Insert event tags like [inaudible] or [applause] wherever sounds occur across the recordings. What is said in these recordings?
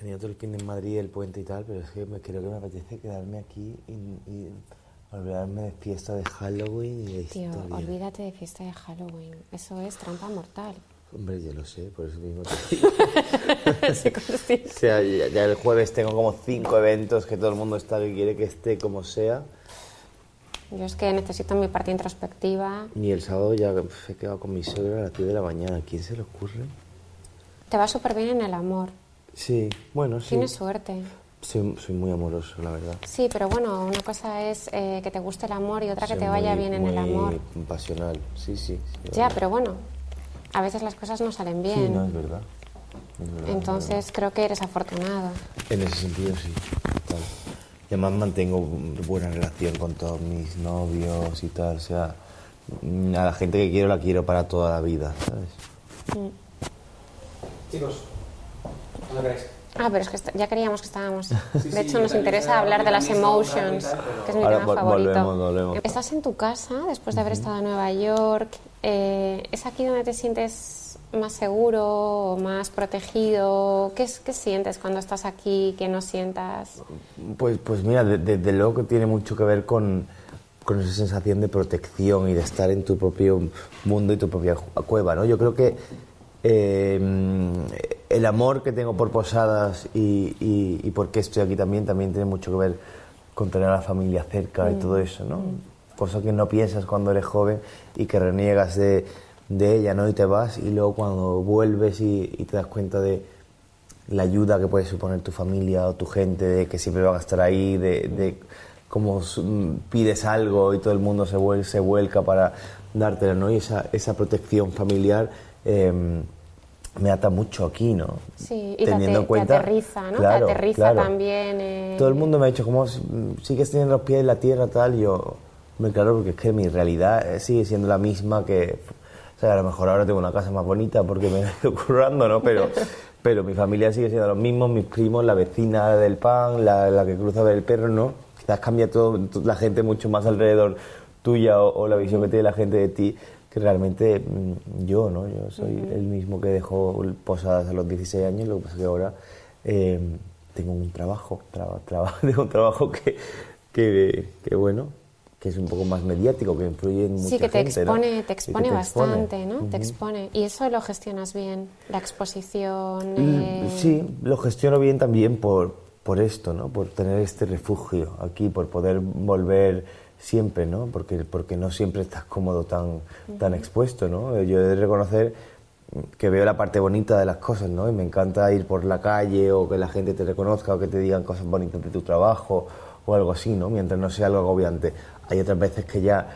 Tenía todo el fin en Madrid, el puente y tal, pero es que me, creo que me apetece quedarme aquí y, y olvidarme de fiesta de Halloween y de Tío, historia. olvídate de fiesta de Halloween. Eso es trampa mortal. Hombre, yo lo sé, por eso mismo te [laughs] consciente. O sea, ya, ya el jueves tengo como cinco eventos que todo el mundo está que quiere que esté como sea. Yo es que necesito mi parte introspectiva. Y el sábado ya he quedado con mi suegra a las 10 de la mañana. ¿A quién se le ocurre? Te va súper bien en el amor. Sí, bueno, sí. Tienes suerte. Soy, soy muy amoroso, la verdad. Sí, pero bueno, una cosa es eh, que te guste el amor y otra que te vaya muy- bien en el amor. pasional, sí, sí. sí, Ya, pero bueno, a veces las cosas no salen bien. Sí, no, es verdad. Es verdad, Entonces creo que eres afortunado. En ese sentido, sí. Total. Y además mantengo buena relación con todos mis novios y tal. O sea, mm, a la gente que quiero la quiero para toda la vida, ¿sabes? Chicos, ¿cuándo queréis? Ah, pero es que ya queríamos que estábamos. Sí, de sí, hecho, nos interesa hablar de las emotions, tal, pero- que es mi Ahora tema vol- favorito. volvemos, volvemos. Estás en tu casa después de haber estado en Nueva York. eh, ¿Es aquí donde te sientes más seguro o más protegido? ¿Qué, es- ¿Qué sientes cuando estás aquí que no sientas? Pues, pues mira, de- desde luego que tiene mucho que ver con, con esa sensación de protección y de estar en tu propio mundo y tu propia cueva, ¿no? Yo creo que eh, el amor que tengo por Posadas y, y, y por qué estoy aquí también, también tiene mucho que ver con tener a la familia cerca y todo eso, ¿no? Cosa que no piensas cuando eres joven y que reniegas de, de ella, ¿no? Y te vas y luego cuando vuelves y, y te das cuenta de la ayuda que puede suponer tu familia o tu gente, de que siempre van a estar ahí, de, de cómo mm, pides algo y todo el mundo se, vuel- se vuelca para dártela, ¿no? Y esa, esa protección familiar eh, me ata mucho aquí, ¿no? Sí, y te, Teniendo en cuenta- te aterriza, ¿no? Claro, te aterriza claro. también. eh, Todo el mundo me ha dicho, ¿cómo sigues teniendo los pies en la tierra, tal? Y yo, me claro, porque es que mi realidad eh, sigue siendo la misma que... O sea, a lo mejor ahora tengo una casa más bonita porque me [laughs] he ido currando, ¿no? Pero, [laughs] pero mi familia sigue siendo los mismos, mis primos, la vecina del pan, la, la que cruza a ver el perro, ¿no? Quizás cambia todo, to- la gente mucho más alrededor tuya o, o la visión que tiene la gente de ti que realmente mm, yo, ¿no? Yo soy el mismo que dejó posadas a los 16 años, lo que pasa es que ahora eh, tengo un trabajo, traba- traba- [laughs] tengo un trabajo que, que, que, bueno, que es un poco más mediático, que influye en mucha Sí, que te expone, te expone te bastante, ¿no? Te expone. Y eso lo gestionas bien, la exposición. Mm, eh, Sí, lo gestiono bien también por, por esto, ¿no? Por tener este refugio aquí, por poder volver siempre, ¿no? Porque, porque no siempre estás cómodo tan, tan expuesto, ¿no? Yo he de reconocer que veo la parte bonita de las cosas, ¿no? Y me encanta ir por la calle o que la gente te reconozca o que te digan cosas bonitas de tu trabajo o algo así, ¿no? Mientras no sea algo agobiante. Hay otras veces que ya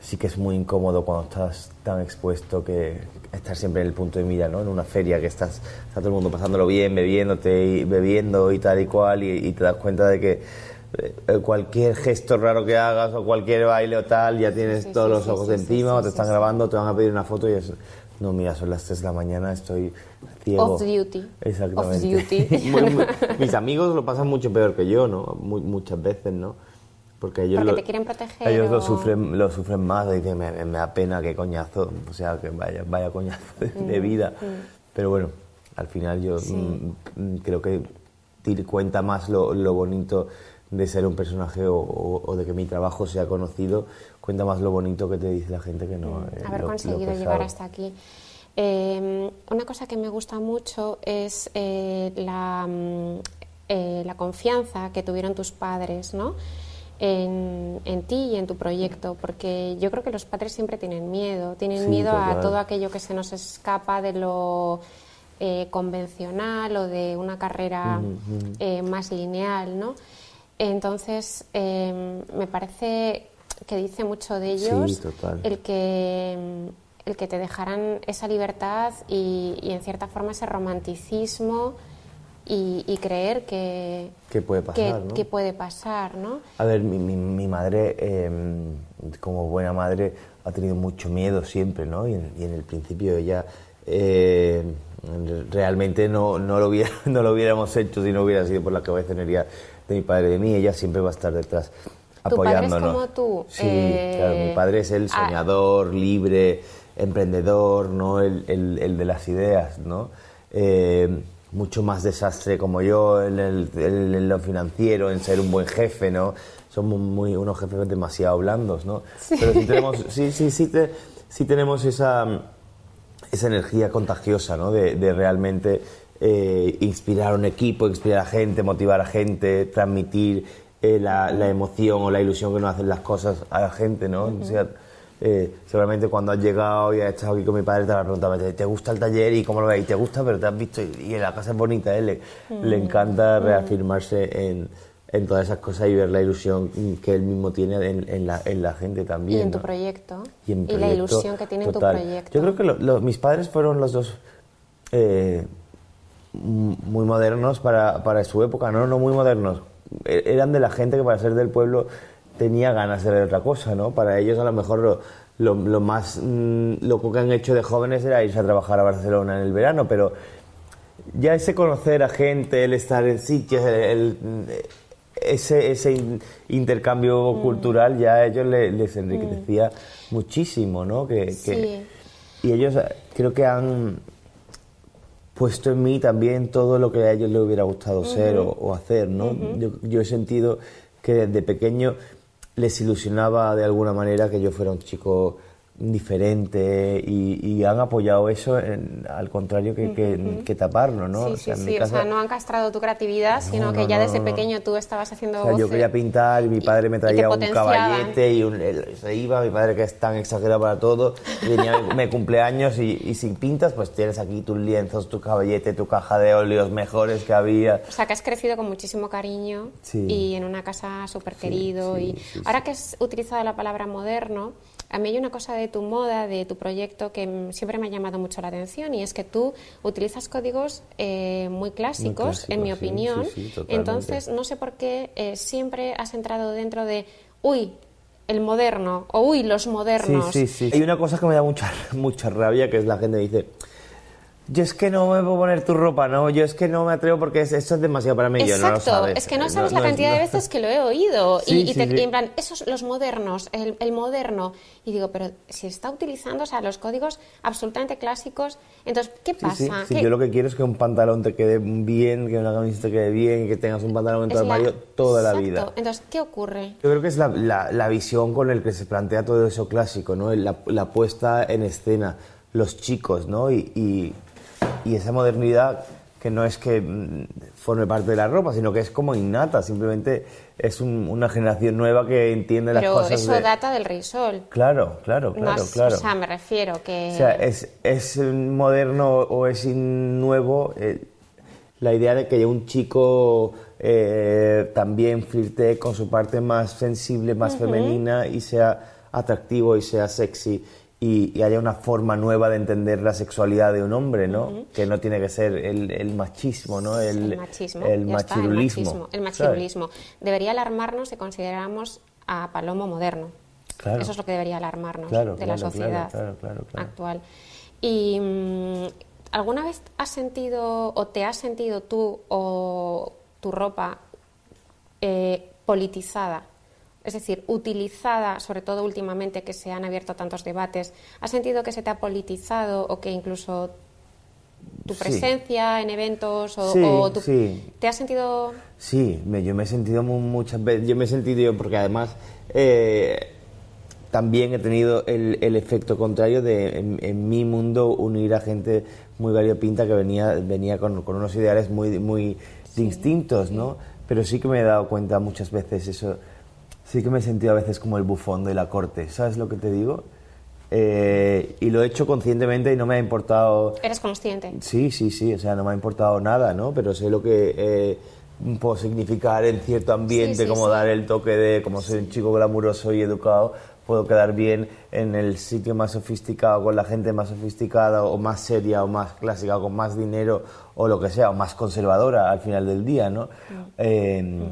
sí que es muy incómodo cuando estás tan expuesto que estar siempre en el punto de mira, ¿no? En una feria que estás, está todo el mundo pasándolo bien, bebiéndote y bebiendo y tal y cual y, y te das cuenta de que cualquier gesto raro que hagas o cualquier baile o tal ya tienes sí, todos sí, los sí, ojos sí, encima sí, o sí, te están sí, grabando, te van a pedir una foto y es no, mira, son las 3 de la mañana, estoy ciego. Off duty. Exactamente. Off duty. [laughs] Muy- muy- mis amigos lo pasan mucho peor que yo, ¿no? Mu- muchas veces, ¿no? Porque ellos, Porque lo, te quieren proteger ellos lo o- sufren, lo sufren más, dicen, me, me da pena, qué coñazo, o sea, que vaya, vaya coñazo de, de vida. Pero bueno, al final yo mm, mm, creo que cuenta más lo, lo bonito de ser un personaje o, de que mi trabajo sea conocido, cuenta más lo bonito que te dice la gente que no. eh, haber lo- conseguido llegar hasta aquí. Eh, una cosa que me gusta mucho es eh, la, mm, eh, la confianza que tuvieron tus padres, ¿no? En, en ti y en tu proyecto, porque yo creo que los padres siempre tienen miedo, tienen Sí, miedo a todo aquello que se nos escapa de lo eh, convencional o de una carrera más lineal, ¿no? Entonces, eh, me parece que dice mucho de ellos el que el que te dejaran esa libertad y, y, en cierta forma ese romanticismo y, y creer que, Que puede pasar, que, ¿no? que puede pasar, ¿no? A ver, mi, mi- mi madre, eh, como buena madre, ha tenido mucho miedo siempre, ¿no? Y en, y en el principio ella eh, realmente no, no, lo hubiera, [laughs] no lo hubiéramos hecho si no hubiera sido por la cabezonería de mi padre y de mí. Ella siempre va a estar detrás ¿Tu padre es apoyándonos. como tú? Sí, Eh, claro, mi padre es el ah. soñador, libre, emprendedor, ¿no? El, el- el de las ideas, ¿no? Eh, mucho más desastre como yo en, el- en- lo financiero, en ser un buen jefe, ¿no? Somos muy, unos jefes demasiado blandos, ¿no? Pero sí tenemos, sí, sí, sí, te- sí tenemos esa, esa energía contagiosa, ¿no? De, de realmente eh, inspirar a un equipo, inspirar a gente, motivar a gente, transmitir eh, la, la emoción o la ilusión que nos hacen las cosas a la gente, ¿no? O sea, eh, seguramente cuando has llegado y has estado aquí con mi padre te van a preguntar, ¿te, gusta el taller y cómo lo ves? Y te gusta, pero te has visto y, y la casa es bonita, ¿eh? Le, le encanta reafirmarse en, en todas esas cosas y ver la ilusión que él mismo tiene en, en la, en la gente Y también. en tu ¿no? proyecto. y, en la proyecto ilusión que tiene en tu proyecto. Yo creo que lo- lo- mis padres fueron los dos eh, muy modernos para, para su época, ¿no? No muy modernos. E- Eran de la gente que para ser del pueblo tenía ganas de ver otra cosa, ¿no? Para ellos a lo mejor lo, lo- lo más mm, loco que han hecho de jóvenes era irse a trabajar a Barcelona en el verano, pero ya ese conocer a gente, el estar en sitios, el, el- ese, ese in- intercambio Mm. cultural ya a ellos le- les enriquecía muchísimo, ¿no? Que, que- Sí. y ellos eh, creo que han puesto en mí también todo lo que a ellos les hubiera gustado ser o, o hacer, ¿no? yo, yo he sentido que desde pequeño les ilusionaba de alguna manera que yo fuera un chico diferente y, y han apoyado eso en- al contrario que, que- que taparlo, ¿no? Sí, O sí, sea, sí. O casa- sea, no han castrado tu creatividad, sino que no, ya no, desde no, no. pequeño tú estabas haciendo O sea, yo voces. quería pintar y mi padre me y traía un caballete y un- se iba, mi padre que es tan exagerado para todo, y venía mi, cumpleaños y, y si pintas pues tienes aquí tus lienzos, tu caballete, tu caja de óleos mejores que había. O sea, que has crecido con muchísimo cariño Sí. y en una casa súper querido. sí, y sí, sí. ahora que has utilizado la palabra moderno, a mí hay una cosa de tu moda, de tu proyecto, que siempre me ha llamado mucho la atención y es que tú utilizas códigos eh, muy, clásicos, clásicos, en mi sí, opinión. sí, sí. Entonces, no sé por qué eh, siempre has entrado dentro de, uy, el moderno, o uy, los Sí, modernos. sí, sí. Hay una cosa que me da mucha, [laughs] mucha rabia, que es la gente que dice, yo es que no me puedo poner tu ropa, no, yo es que no me atrevo porque es- eso es demasiado para mí, yo no lo Exacto, sabes. es que no sabes no la es- cantidad de no- veces que lo he oído Sí, y, y sí, te- sí. y en plan, esos los modernos, el, el moderno. Y digo, pero si está utilizando, o sea, los códigos absolutamente clásicos, entonces, ¿qué pasa? ¿Qué- yo lo que quiero es que un pantalón te quede bien, que una camiseta te quede bien, que tengas un pantalón en tu la- armario toda la Exacto. vida. Entonces, ¿qué ocurre? Yo creo que es la, la- la visión con el que se plantea todo eso clásico, ¿no? La, la puesta en escena, los chicos, ¿no? Y, y- y esa modernidad que no es que mm, forme parte de la ropa, sino que es como innata, simplemente es un- una generación nueva que entiende las Pero cosas eso de- data del Rey Sol. Claro, claro, claro, claro. O sea, me refiero que... O sea, es, es moderno o es nuevo eh, la idea de que un chico eh, también flirtee con su parte más sensible, más femenina y sea atractivo y sea sexy y, y haya una forma nueva de entender la sexualidad de un hombre, ¿no? Que no tiene que ser el, el machismo, ¿no? El, el machismo, el machirulismo. el machirulismo. Debería alarmarnos si consideramos a Palomo moderno. Claro. Eso es lo que debería alarmarnos Claro, de la sociedad actual. Y mm, ¿alguna vez has sentido o te has sentido tú o tu ropa eh, politizada? Es decir, utilizada, sobre todo últimamente que se han abierto tantos debates, ¿has sentido que se te ha politizado o que incluso tu Sí. presencia en eventos o, Sí, o tu- sí. te has sentido Sí, me- yo me he sentido mu- muchas veces, yo me he sentido yo, porque además eh, también he tenido el, el efecto contrario de en, en mi mundo unir a gente muy variopinta que venía, venía con, con unos ideales muy, muy distintos, ¿no? Pero sí que me he dado cuenta muchas veces eso, sí que me he sentido a veces como el bufón de la corte, ¿sabes lo que te digo? Eh, y lo he hecho conscientemente y no me ha importado eres consciente. Sí, sí, sí, o sea, no me ha importado nada, ¿no? Pero sé lo que eh, puedo significar en cierto ambiente, Sí, sí, como sí. dar el toque de, como soy un chico glamuroso y educado, puedo quedar bien en el sitio más sofisticado, con la gente más sofisticada, o más seria, o más clásica, o con más dinero, o lo que sea, o más conservadora al final del día, ¿no? Eh,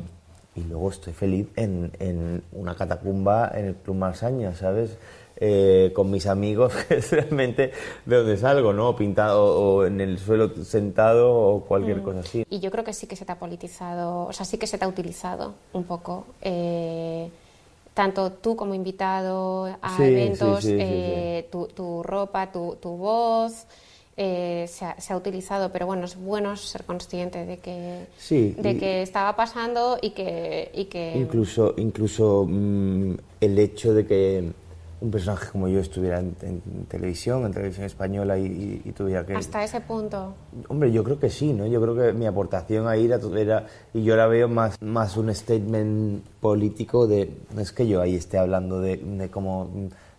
Y luego estoy feliz en, en una catacumba en el Club Marsaña, ¿sabes? Eh, con mis amigos, [laughs] que es realmente de donde salgo, ¿no? Pintado o en el suelo sentado o cualquier cosa así. Y yo creo que sí que se te ha politizado, o sea, sí que se te ha utilizado un poco. eh, tanto tú como invitado a Sí, eventos, sí, sí, sí, eh, Tu, tu ropa, tu, tu voz. Eh, se, ha, se, ha, utilizado, pero bueno, es bueno ser consciente de que, sí, de que estaba pasando y que... Y que... Incluso, incluso mmm, el hecho de que un personaje como yo estuviera en, en televisión, en televisión española y, tuviera que... Hasta ese punto. Hombre, yo creo que sí, ¿no? Yo creo que mi aportación ahí era, era y yo la veo más, más un statement político de... No es que yo ahí esté hablando de, de cómo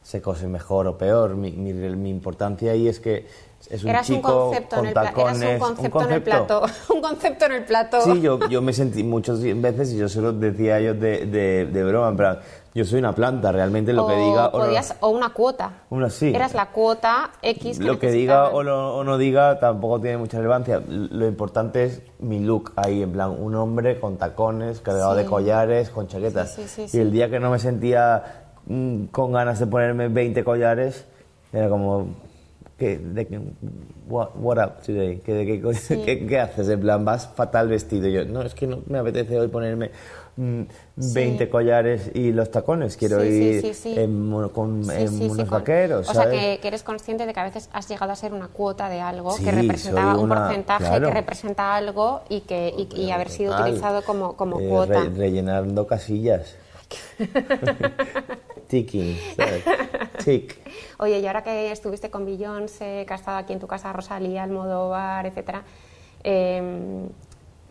se cose mejor o peor, mi, mi, mi importancia ahí es que es un eras chico un concepto con en el tacones, eras un concepto, en el plato, [laughs] un concepto en el plato. Sí, yo, yo me sentí muchas veces y yo se lo decía a ellos de, de, de broma, en plan, yo soy una planta, realmente lo o que diga... O, podías, no, o una cuota. Una sí. Eras la cuota X que Lo que diga o, lo, o, no diga tampoco tiene mucha relevancia. Lo importante es mi look ahí, en plan, un hombre con tacones, cargado Sí. de collares, con chaquetas. Sí, sí, sí, y el día que no me sentía con ganas de ponerme 20 collares, era como... ¿Qué, de, what, what up today? ¿Qué, de qué, Sí. [laughs] qué- qué haces? En plan, vas fatal vestido. Yo, no, es que no me apetece hoy ponerme mm, 20 Sí. collares y los tacones. Quiero Sí, ir sí, en con en unos vaqueros. O sea, ¿sabes? que, que eres consciente de que a veces has llegado a ser una cuota de algo que representaba soy un una- porcentaje claro. que representa algo y que y, y haber sido utilizado como, como Eh, cuota. re- rellenando casillas. [laughs] [laughs] Ticking, ¿sabes? [laughs] Tick. Oye, y ahora que estuviste con Beyoncé, que has estado aquí en tu casa, Rosalía, Almodóvar, etcétera, eh,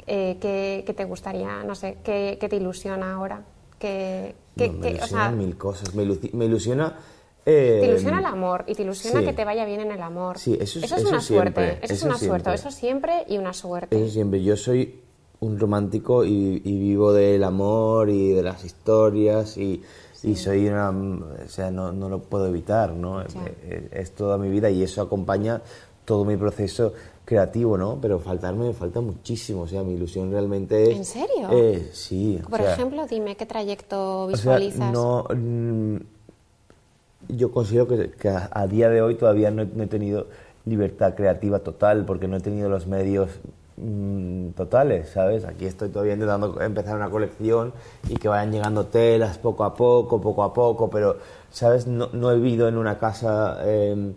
eh, ¿qué, qué te gustaría? No sé, ¿qué, qué te ilusiona ahora? ¿Qué, qué- No, me o ilusionan sea, mil cosas. Me, iluci- me ilusiona... eh, te ilusiona el amor y te ilusiona sí. que te vaya bien en el amor. Sí, eso es- es eso una siempre, suerte, eso, es una suerte, eso siempre y una suerte. Eso siempre. Yo soy un romántico y, y vivo del amor y de las historias y, y soy una... O sea, no, no lo puedo evitar, ¿no? Ya. Es, es toda mi vida y eso acompaña todo mi proceso creativo, ¿no? Pero faltarme me falta muchísimo. O sea, mi ilusión realmente es... ¿En serio? Eh, sí. o Por sea, ejemplo, dime qué trayecto o sea, visualizas. no, mm, yo considero que, que a, a día de hoy todavía no he, no he tenido libertad creativa total porque no he tenido los medios mm, totales, ¿sabes? Aquí estoy todavía intentando empezar una colección y que vayan llegando telas poco a poco, poco a poco, pero, ¿sabes? No, no he vivido en una casa eh,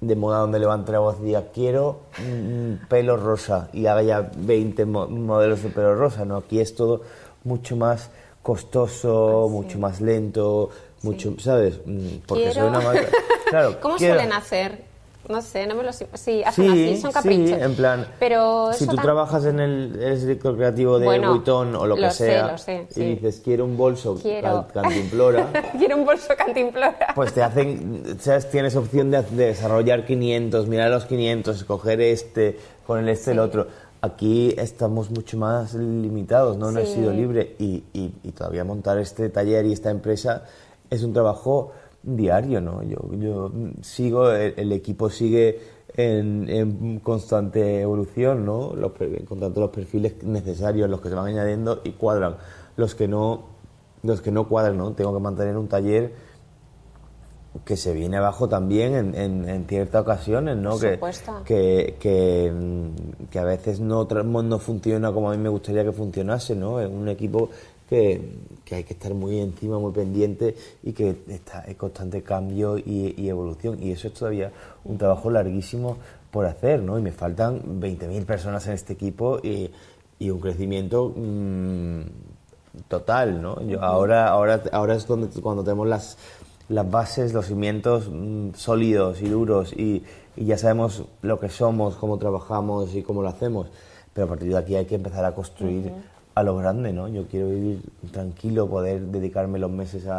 de moda donde levante la voz y diga quiero mm, pelo rosa y haga ya 20 mo- modelos de pelo rosa, ¿no? Aquí es todo mucho más costoso, sí. mucho más lento, mucho, ¿sabes? Mm, Porque Quiero- soy una marca... [laughs] Claro, ¿Cómo quiero- suelen hacer? No sé, no me lo sé. Sí, hacen Sí, así, son sí, caprichos. en plan, Pero si tú trabajas en el, eres director creativo de Bueno, Vuitton o lo que sé, sea lo sé, y sí. dices quiero un bolso Quiero. [laughs] cantimplora, Quiero un bolso cantimplora. pues te hacen, ¿sabes? Tienes opción de, de desarrollar 500, mirar los 500, escoger este, con el este, el Sí. otro. Aquí estamos mucho más limitados, ¿no? No he Sí. sido libre y, y, y todavía montar este taller y esta empresa es un trabajo diario, ¿no? Yo, yo sigo, el, el equipo sigue en, en constante evolución, ¿no? Los, per- encontrando los perfiles necesarios, los que se van añadiendo y cuadran. Los que no, los que no cuadran, ¿no? Tengo que mantener un taller que se viene abajo también en, en, en ciertas ocasiones, ¿no? Que, que, que, que a veces no, no funciona como a mí me gustaría que funcionase, ¿no? Un equipo que, que hay que estar muy encima, muy pendiente y que está en constante cambio y, y evolución. Y eso es todavía un trabajo larguísimo por hacer, ¿no? Y me faltan 20.000 personas en este equipo y, y un crecimiento mm, total, ¿no? Yo, ahora, ahora, ahora es donde, cuando tenemos las, las bases, los cimientos mm, sólidos y duros y, y ya sabemos lo que somos, cómo trabajamos y cómo lo hacemos. Pero a partir de aquí hay que empezar a construir a lo grande, ¿no? Yo quiero vivir tranquilo, poder dedicarme los meses a,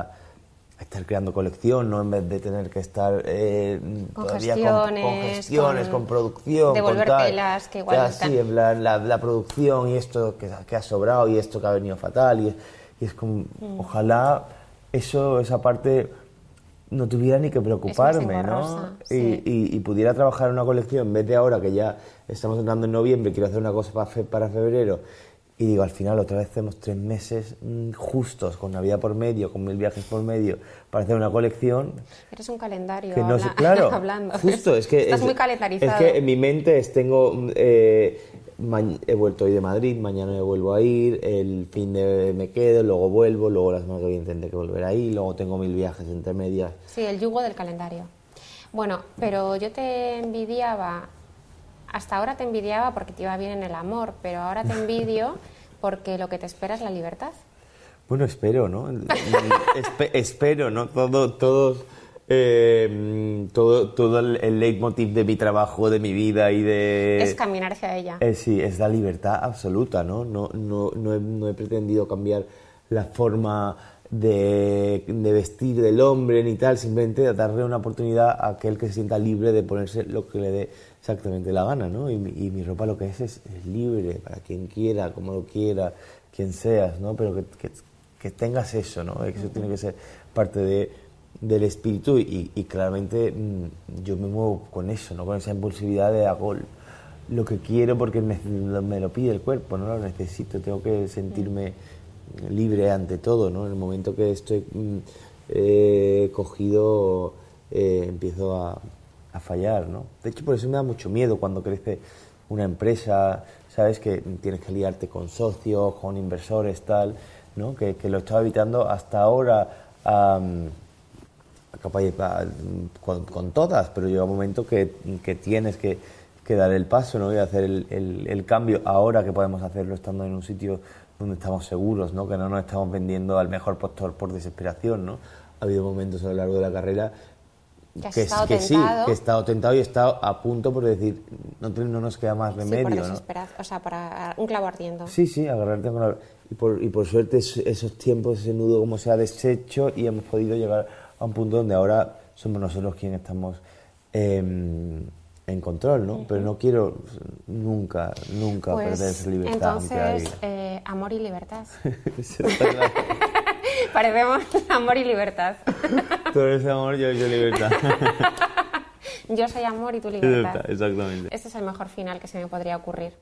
a estar creando colección, ¿no? En vez de tener que estar eh, Con todavía con, gestiones, con gestiones, con con, producción, devolver con tal. telas que igual están. sí, la, la producción y esto que, que ha sobrado y esto que ha venido fatal y, y es como, Mm. ojalá eso, esa parte no tuviera ni que preocuparme, ¿no? y pudiera trabajar en una colección en vez de ahora que ya estamos entrando en noviembre, quiero hacer una cosa para, fe- para febrero y digo, al final otra vez tenemos tres meses mm, justos, con Navidad por medio, con mil viajes por medio, para hacer una colección Eres un calendario que no habla- sé, [laughs] claro, [laughs] hablando. justo, es que Estás es, muy calendarizado. Es que en mi mente es, tengo, mm, eh, he vuelto hoy de Madrid, mañana me vuelvo a ir, el fin de me quedo, luego vuelvo, luego la semana que viene tendré que volver ahí, luego tengo mil viajes entre medias. Sí, el yugo del calendario. Bueno, pero yo te envidiaba, hasta ahora te envidiaba porque te iba bien en el amor, pero ahora te envidio [laughs] porque lo que te espera es la libertad. Bueno, espero, ¿no? Espe- espero, ¿no? Todo, todos, eh, todo, todo el, el leitmotiv de mi trabajo, de mi vida y de... es caminar hacia ella. Eh, sí, es la libertad absoluta, ¿no? No, no, no, he, no he pretendido cambiar la forma de, de vestir del hombre ni tal, simplemente darle una oportunidad a aquel que se sienta libre de ponerse lo que le dé exactamente la gana, ¿no? Y, mi- ropa lo que es, es libre para quien quiera, como lo quiera, quien seas, ¿no? Pero que, que, tengas eso, ¿no? Eso tiene que ser parte de, del espíritu y, claramente mm, yo me muevo con eso, ¿no? Con esa impulsividad de hago lo que quiero porque me lo pide el cuerpo, no lo necesito, tengo que sentirme libre ante todo, ¿no? En el momento que estoy mm, eh, cogido eh, empiezo a, fallar, ¿no? De hecho, por eso me da mucho miedo cuando crece una empresa, ¿sabes? Que tienes que liarte con socios, con inversores, tal, ¿no? Que, lo estaba evitando hasta ahora. ah, con, con todas, pero llega un momento que, que tienes que, dar el paso ¿no? y hacer el, el- el cambio ahora que podemos hacerlo estando en un sitio donde estamos seguros, ¿no? que no nos estamos vendiendo al mejor postor por desesperación. ¿no? Ha habido momentos a lo largo de la carrera Que que, estado que sí, que he estado tentado y he estado a punto por decir, no, te- no nos queda más Sí, por remedio. ¿no? o sea, para un clavo ardiendo. Sí, sí, agarrarte con la... Y por, y por suerte es- esos tiempos, ese nudo como se ha deshecho y hemos podido llegar a un punto donde ahora somos nosotros quienes estamos em, en control, ¿no? Pero no quiero nunca, nunca Pues perder esa libertad. entonces, hay- eh, amor y libertad. [laughs] [laughs] Parecemos amor y libertad. [laughs] Tú eres amor, yo, yo libertad. [laughs] Yo soy amor y tú libertad. Exactamente. Este es el mejor final que se me podría ocurrir.